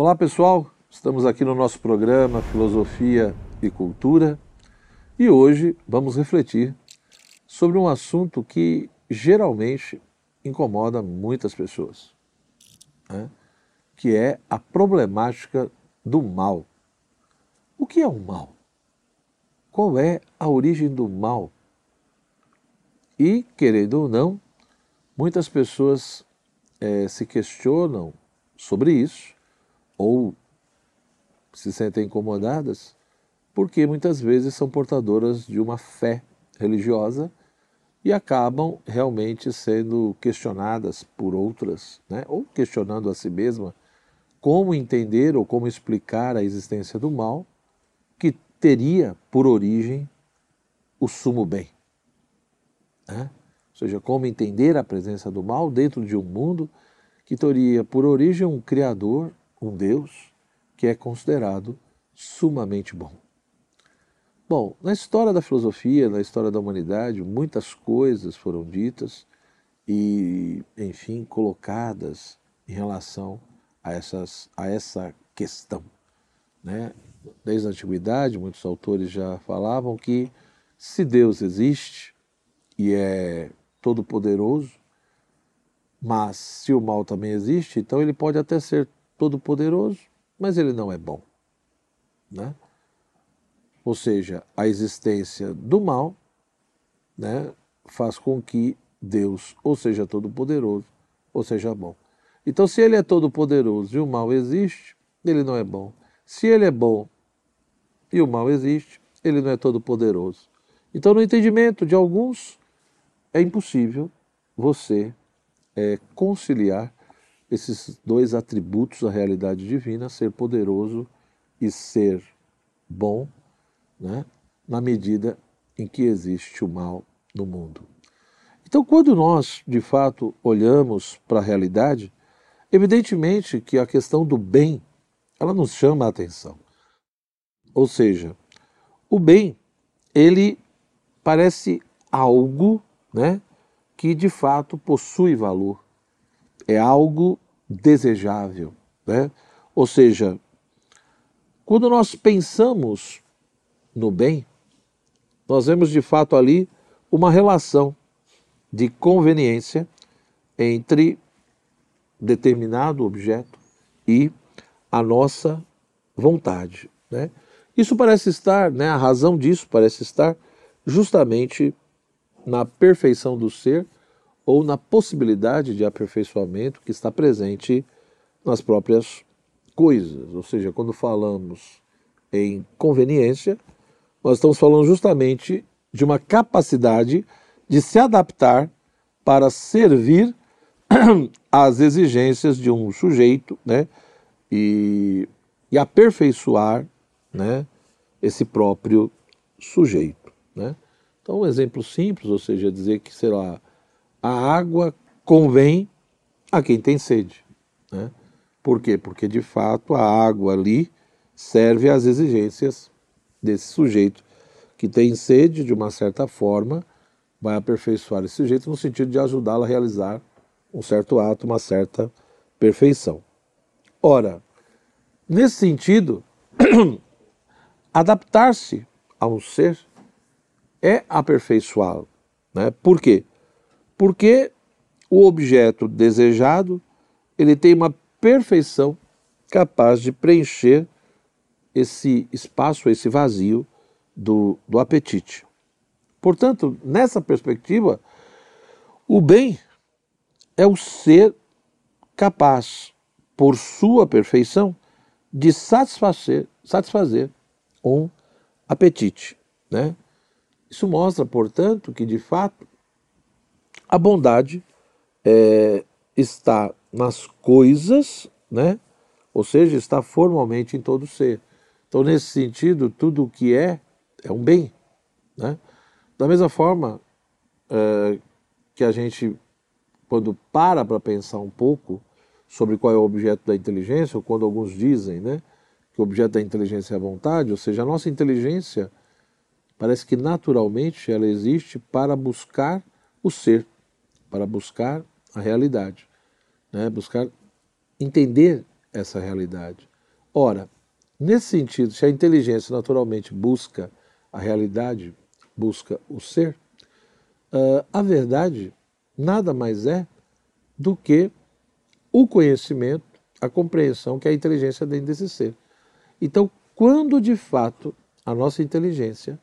Olá pessoal, estamos aqui no nosso programa Filosofia e Cultura e hoje vamos refletir sobre um assunto que geralmente incomoda muitas pessoas, né? que é a problemática do mal. O que é o mal? Qual é a origem do mal? E, querendo ou não, muitas pessoas é, se questionam sobre isso ou se sentem incomodadas porque muitas vezes são portadoras de uma fé religiosa e acabam realmente sendo questionadas por outras, né? ou questionando a si mesma como entender ou como explicar a existência do mal que teria por origem o sumo bem. Né? Ou seja, como entender a presença do mal dentro de um mundo que teria por origem um Criador, um Deus, que é considerado sumamente bom. Bom, na história da filosofia, na história da humanidade, muitas coisas foram ditas e, enfim, colocadas em relação a, essas, a essa questão. Né? Desde a antiguidade, muitos autores já falavam que se Deus existe e é todo-poderoso, mas se o mal também existe, então ele pode até ser todo-poderoso, mas ele não é bom. Né? Ou seja, a existência do mal né, faz com que Deus ou seja todo-poderoso ou seja bom. Então, se ele é todo-poderoso e o mal existe, ele não é bom. Se ele é bom e o mal existe, ele não é todo-poderoso. Então, no entendimento de alguns, é impossível você é, conciliar esses dois atributos da realidade divina, ser poderoso e ser bom, né, na medida em que existe o mal no mundo. Então, quando nós, de fato, olhamos para a realidade, evidentemente que a questão do bem, ela nos chama a atenção. Ou seja, o bem, ele parece algo, né, que de fato possui valor. É algo desejável, né? Ou seja, quando nós pensamos no bem, nós vemos de fato ali uma relação de conveniência entre determinado objeto e a nossa vontade. Né? Isso parece estar, né, a razão disso parece estar justamente na perfeição do ser ou na possibilidade de aperfeiçoamento que está presente nas próprias coisas. Ou seja, quando falamos em conveniência, nós estamos falando justamente de uma capacidade de se adaptar para servir às exigências de um sujeito, né? E, e aperfeiçoar, né? Esse próprio sujeito, né? Então, um exemplo simples, ou seja, dizer que, sei lá, a água convém a quem tem sede, né? Por quê? Porque, de fato, a água ali serve às exigências desse sujeito que tem sede, de uma certa forma, vai aperfeiçoar esse sujeito no sentido de ajudá-lo a realizar um certo ato, uma certa perfeição. Ora, nesse sentido, adaptar-se a um ser é aperfeiçoá-lo. Né? Por quê? Porque o objeto desejado ele tem uma perfeição capaz de preencher esse espaço, esse vazio do, do apetite. Portanto, nessa perspectiva, o bem é o ser capaz, por sua perfeição, de satisfazer, satisfazer um apetite. Né? Isso mostra, portanto, que de fato a bondade é, está nas coisas, né? ou seja, está formalmente em todo ser. Então, nesse sentido, tudo o que é, é um bem. Né? Da mesma forma é, que a gente, quando para para pensar um pouco sobre qual é o objeto da inteligência, ou quando alguns dizem né, que o objeto da inteligência é a vontade, ou seja, a nossa inteligência parece que naturalmente ela existe para buscar o ser, para buscar a realidade, né, buscar entender essa realidade. Ora, nesse sentido, se a inteligência naturalmente busca a realidade, busca o ser, uh, a verdade nada mais é do que o conhecimento, a compreensão que a inteligência tem desse ser. Então, quando de fato a nossa inteligência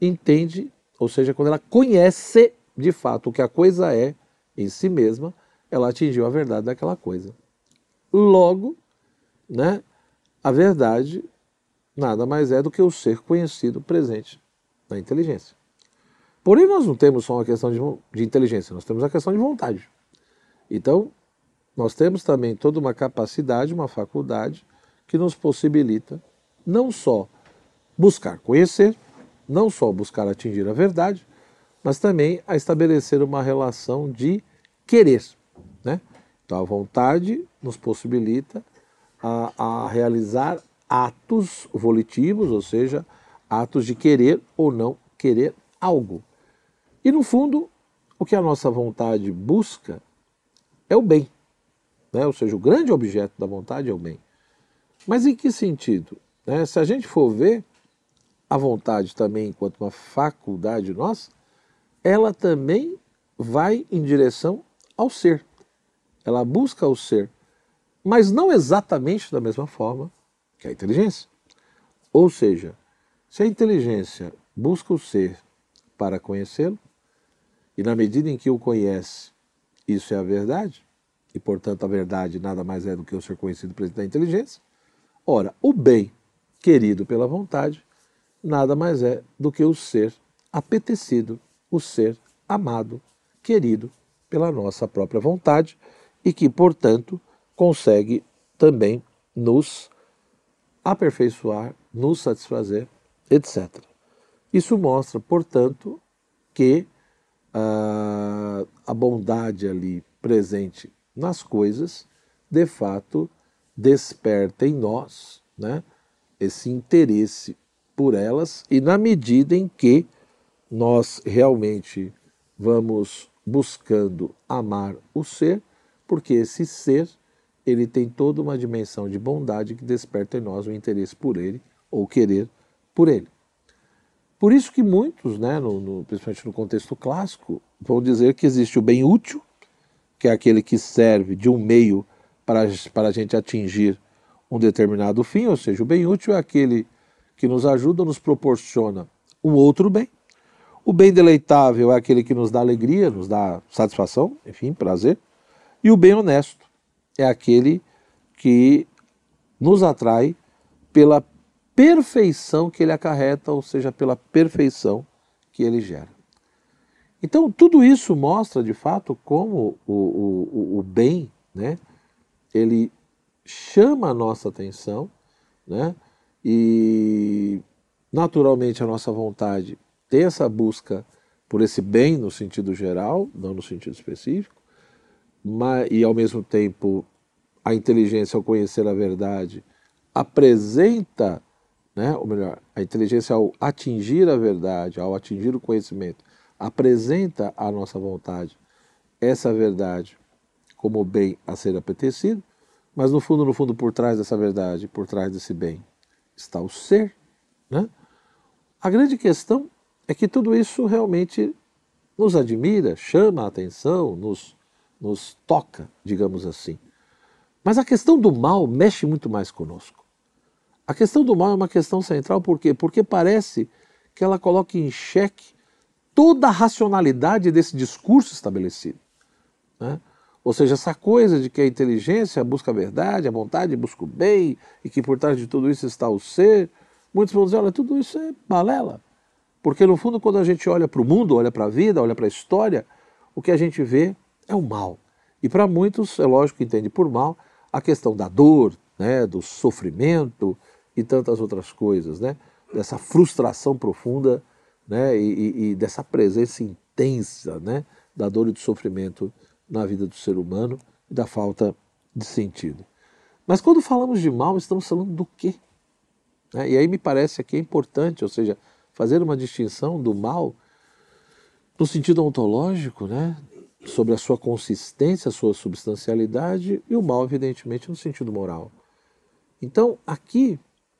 entende, ou seja, quando ela conhece de fato o que a coisa é em si mesma, ela atingiu a verdade daquela coisa. Logo, né, a verdade nada mais é do que o ser conhecido presente na inteligência. Porém, nós não temos só uma questão de, de inteligência, nós temos a questão de vontade. Então, nós temos também toda uma capacidade, uma faculdade que nos possibilita não só buscar conhecer, não só buscar atingir a verdade, mas também a estabelecer uma relação de querer. Né? Então, a vontade nos possibilita a, a realizar atos volitivos, ou seja, atos de querer ou não querer algo. E no fundo, o que a nossa vontade busca é o bem. Né? Ou seja, o grande objeto da vontade é o bem. Mas em que sentido? Né? Se a gente for ver, a vontade também, enquanto uma faculdade nossa, ela também vai em direção ao ser. Ela busca o ser, mas não exatamente da mesma forma que a inteligência. Ou seja, se a inteligência busca o ser para conhecê-lo, e na medida em que o conhece, isso é a verdade, e portanto a verdade nada mais é do que o ser conhecido presente da inteligência, ora, o bem querido pela vontade nada mais é do que o ser apetecido, o ser amado, querido pela nossa própria vontade e que, portanto, consegue também nos aperfeiçoar, nos satisfazer etc. Isso mostra, portanto, que uh, a bondade ali presente nas coisas, de fato, desperta em nós né, esse interesse por elas e na medida em que nós realmente vamos buscando amar o ser, porque esse ser ele tem toda uma dimensão de bondade que desperta em nós o interesse por ele ou querer por ele. Por isso que muitos, né, no, no, principalmente no contexto clássico, vão dizer que existe o bem útil, que é aquele que serve de um meio para, para a gente atingir um determinado fim, ou seja, o bem útil é aquele que nos ajuda, nos proporciona um outro bem. O bem deleitável é aquele que nos dá alegria, nos dá satisfação, enfim, prazer. E o bem honesto é aquele que nos atrai pela perfeição que ele acarreta, ou seja, pela perfeição que ele gera. Então, tudo isso mostra de fato como o, o, o bem, né, ele chama a nossa atenção, né, e naturalmente a nossa vontade tem essa busca por esse bem no sentido geral, não no sentido específico, mas, e ao mesmo tempo a inteligência, ao conhecer a verdade, apresenta né? ou melhor, a inteligência ao atingir a verdade, ao atingir o conhecimento, apresenta à nossa vontade essa verdade como bem a ser apetecido, mas no fundo, no fundo, por trás dessa verdade, por trás desse bem, está o ser. Né? A grande questão é que tudo isso realmente nos admira, chama a atenção, nos, nos toca, digamos assim. Mas a questão do mal mexe muito mais conosco. A questão do mal é uma questão central, por quê? Porque parece que ela coloca em xeque toda a racionalidade desse discurso estabelecido. Né? Ou seja, essa coisa de que a inteligência busca a verdade, a vontade busca o bem, e que por trás de tudo isso está o ser, muitos vão dizer, olha, tudo isso é balela. Porque no fundo, quando a gente olha para o mundo, olha para a vida, olha para a história, o que a gente vê é o mal. E para muitos, é lógico que entende por mal a questão da dor, né, do sofrimento, e tantas outras coisas, né? Dessa frustração profunda, né? E, e, dessa presença intensa, né? Da dor e do sofrimento na vida do ser humano e da falta de sentido. Mas quando falamos de mal, estamos falando do quê? Né? E aí me parece que é importante, ou seja, fazer uma distinção do mal no sentido ontológico, né? sobre a sua consistência, a sua substancialidade, e o mal, evidentemente, no sentido moral. Então, aqui,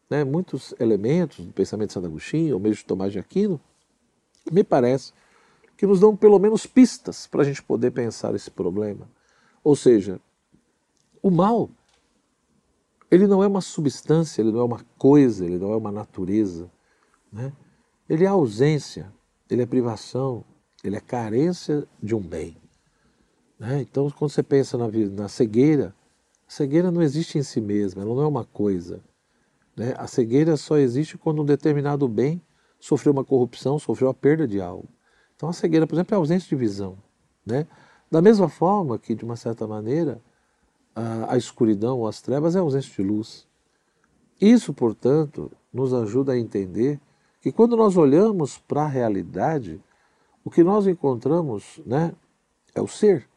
né, muitos elementos do pensamento de Santo Agostinho, ou mesmo de Tomás de Aquino, me parece que nos dão pelo menos pistas para a gente poder pensar esse problema. Ou seja, o mal, ele não é uma substância, ele não é uma coisa, ele não é uma natureza. Né? Ele é ausência, ele é privação, ele é carência de um bem. Né? Então, quando você pensa na, na cegueira, a cegueira não existe em si mesma, ela não é uma coisa. Né? A cegueira só existe quando um determinado bem sofreu uma corrupção, sofreu a perda de algo. Então, a cegueira, por exemplo, é ausência de visão. Né? Da mesma forma que, de uma certa maneira, a, a escuridão ou as trevas é ausência de luz. Isso, portanto, nos ajuda a entender que quando nós olhamos para a realidade, o que nós encontramos né, é o ser,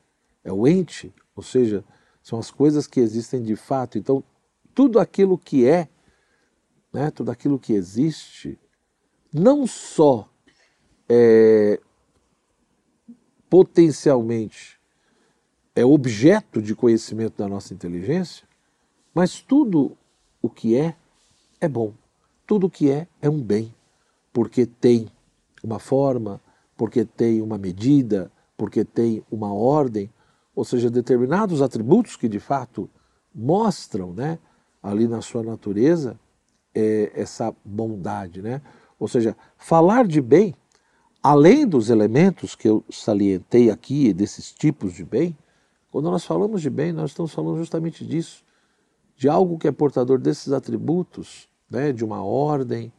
é o ente, ou seja, são as coisas que existem de fato. Então, tudo aquilo que é, né, tudo aquilo que existe, não só é potencialmente é objeto de conhecimento da nossa inteligência, mas tudo o que é é bom. Tudo o que é é um bem, porque tem uma forma, porque tem uma medida, porque tem uma ordem, ou seja, determinados atributos que de fato mostram, né, ali na sua natureza é, essa bondade, né? Ou seja, falar de bem, além dos elementos que eu salientei aqui desses tipos de bem, quando nós falamos de bem, nós estamos falando justamente disso, de algo que é portador desses atributos, né, de uma ordem,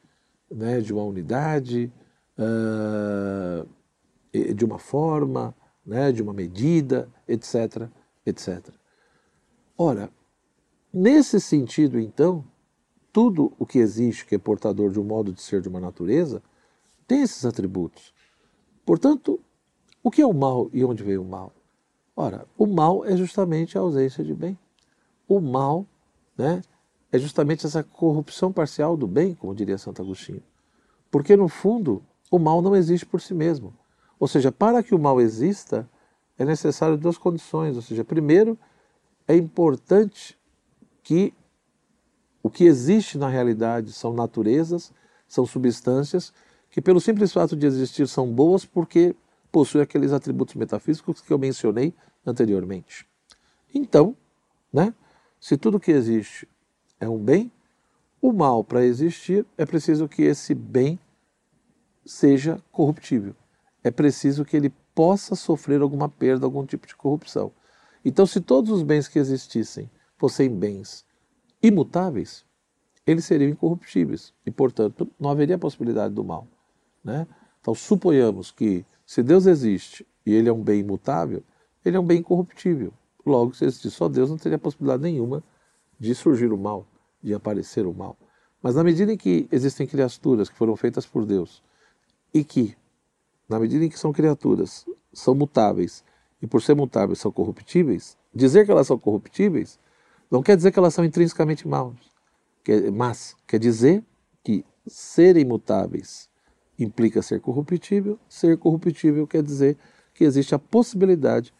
né, de uma unidade, uh, de uma forma, né, de uma medida, etc, etc. Ora, nesse sentido, então, tudo o que existe que é portador de um modo de ser de uma natureza tem esses atributos. Portanto, o que é o mal e onde veio o mal? Ora, o mal é justamente a ausência de bem. O mal né, é justamente essa corrupção parcial do bem, como diria Santo Agostinho. Porque, no fundo, o mal não existe por si mesmo. Ou seja, para que o mal exista, é necessário duas condições. Ou seja, primeiro, é importante que o que existe na realidade são naturezas, são substâncias que, pelo simples fato de existir, são boas porque possuem aqueles atributos metafísicos que eu mencionei anteriormente. Então, né, se tudo que existe é um bem, o mal, para existir, é preciso que esse bem seja corruptível é preciso que ele possa sofrer alguma perda, algum tipo de corrupção. Então, se todos os bens que existissem fossem bens imutáveis, eles seriam incorruptíveis e, portanto, não haveria possibilidade do mal. Né? Então, suponhamos que se Deus existe e ele é um bem imutável, ele é um bem incorruptível. Logo, se existisse só Deus, não teria possibilidade nenhuma de surgir o mal, de aparecer o mal. Mas na medida em que existem criaturas que foram feitas por Deus e que na medida em que são criaturas, são mutáveis, e por ser mutáveis são corruptíveis, dizer que elas são corruptíveis não quer dizer que elas são intrinsecamente maus, mas quer dizer que serem mutáveis implica ser corruptível, ser corruptível quer dizer que existe a possibilidade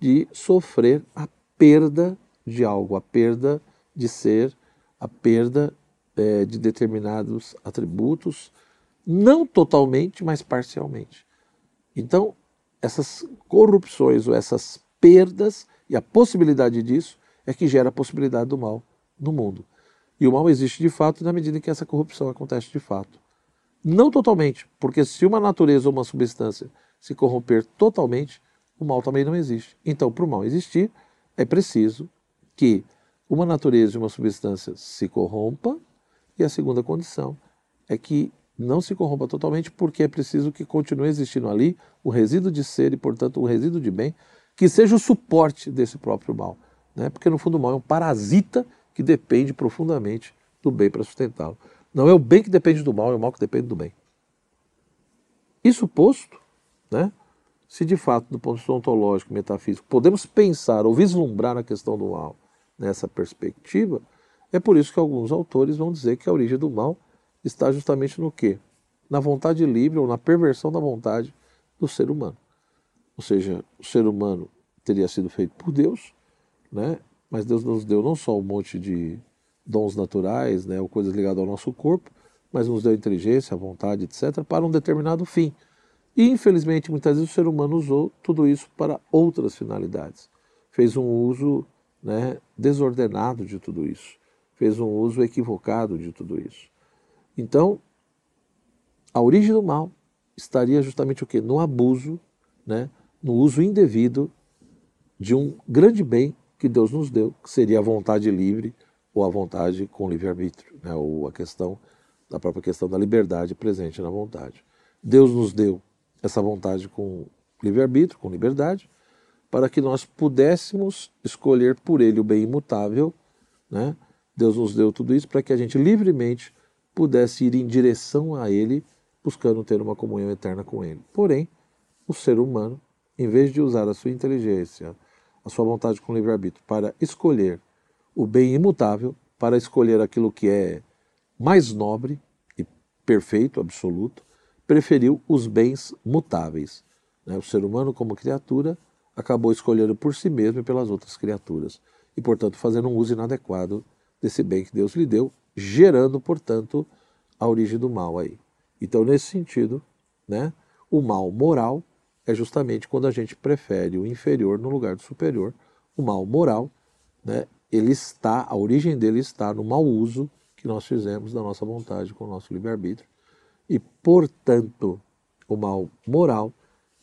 de sofrer a perda de algo, a perda de ser, a perda é, de determinados atributos, não totalmente, mas parcialmente. Então, essas corrupções ou essas perdas e a possibilidade disso é que gera a possibilidade do mal no mundo. E o mal existe de fato na medida em que essa corrupção acontece de fato. Não totalmente, porque se uma natureza ou uma substância se corromper totalmente, o mal também não existe. Então, para o mal existir, é preciso que uma natureza e uma substância se corrompa, e a segunda condição é que não se corrompa totalmente, porque é preciso que continue existindo ali o resíduo de ser e, portanto, o resíduo de bem, que seja o suporte desse próprio mal. Né? Porque, no fundo, o mal é um parasita que depende profundamente do bem para sustentá-lo. Não é o bem que depende do mal, é o mal que depende do bem. Isso posto, né? se de fato, do ponto de vista ontológico, metafísico, podemos pensar ou vislumbrar a questão do mal nessa perspectiva, é por isso que alguns autores vão dizer que a origem do mal está justamente no quê? Na vontade livre ou na perversão da vontade do ser humano. ou seja, o ser humano teria sido feito por Deus, né? mas Deus nos deu não só um monte de dons naturais, né, ou coisas ligadas ao nosso corpo, mas nos deu inteligência, vontade, etc., para um determinado fim. E, infelizmente, muitas vezes o ser humano usou tudo isso para outras finalidades. Fez um uso né, desordenado de tudo isso. Fez um uso equivocado de tudo isso. Então, a origem do mal estaria justamente o quê? No abuso, né, no uso indevido de um grande bem que Deus nos deu, que seria a vontade livre ou a vontade com livre-arbítrio, né, ou a questão da própria questão da liberdade presente na vontade. Deus nos deu essa vontade com livre-arbítrio, com liberdade, para que nós pudéssemos escolher por Ele o bem imutável. Né? Deus nos deu tudo isso para que a gente livremente pudesse ir em direção a Ele, buscando ter uma comunhão eterna com Ele. Porém, o ser humano, em vez de usar a sua inteligência, a sua vontade com livre-arbítrio para escolher o bem imutável, para escolher aquilo que é mais nobre e perfeito, absoluto, preferiu os bens mutáveis. Né? O ser humano, como criatura, acabou escolhendo por si mesmo e pelas outras criaturas, e, portanto, fazendo um uso inadequado desse bem que Deus lhe deu, gerando, portanto, a origem do mal aí. Então, nesse sentido, né, o mal moral é justamente quando a gente prefere o inferior no lugar do superior. O mal moral, né, ele está, a origem dele está no mau uso que nós fizemos da nossa vontade com o nosso livre-arbítrio. E, portanto, o mal moral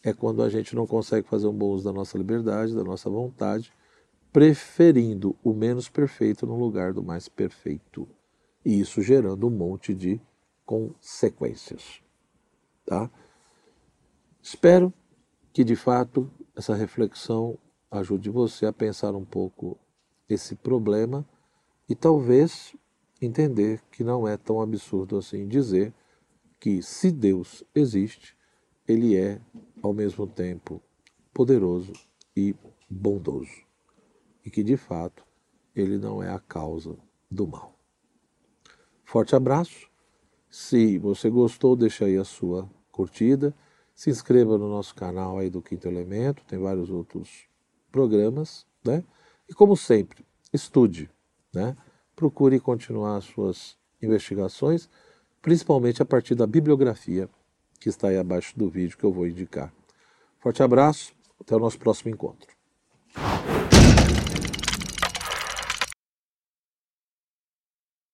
é quando a gente não consegue fazer um bom uso da nossa liberdade, da nossa vontade, preferindo o menos perfeito no lugar do mais perfeito. E isso gerando um monte de consequências. Tá? Espero que de fato essa reflexão ajude você a pensar um pouco esse problema e talvez entender que não é tão absurdo assim dizer que se Deus existe, ele é ao mesmo tempo poderoso e bondoso e que de fato ele não é a causa do mal. Forte abraço. Se você gostou, deixa aí a sua curtida se inscreva no nosso canal aí do Quinto Elemento, tem vários outros programas, né? E como sempre, estude, né? Procure continuar as suas investigações, principalmente a partir da bibliografia que está aí abaixo do vídeo que eu vou indicar. Forte abraço, até o nosso próximo encontro.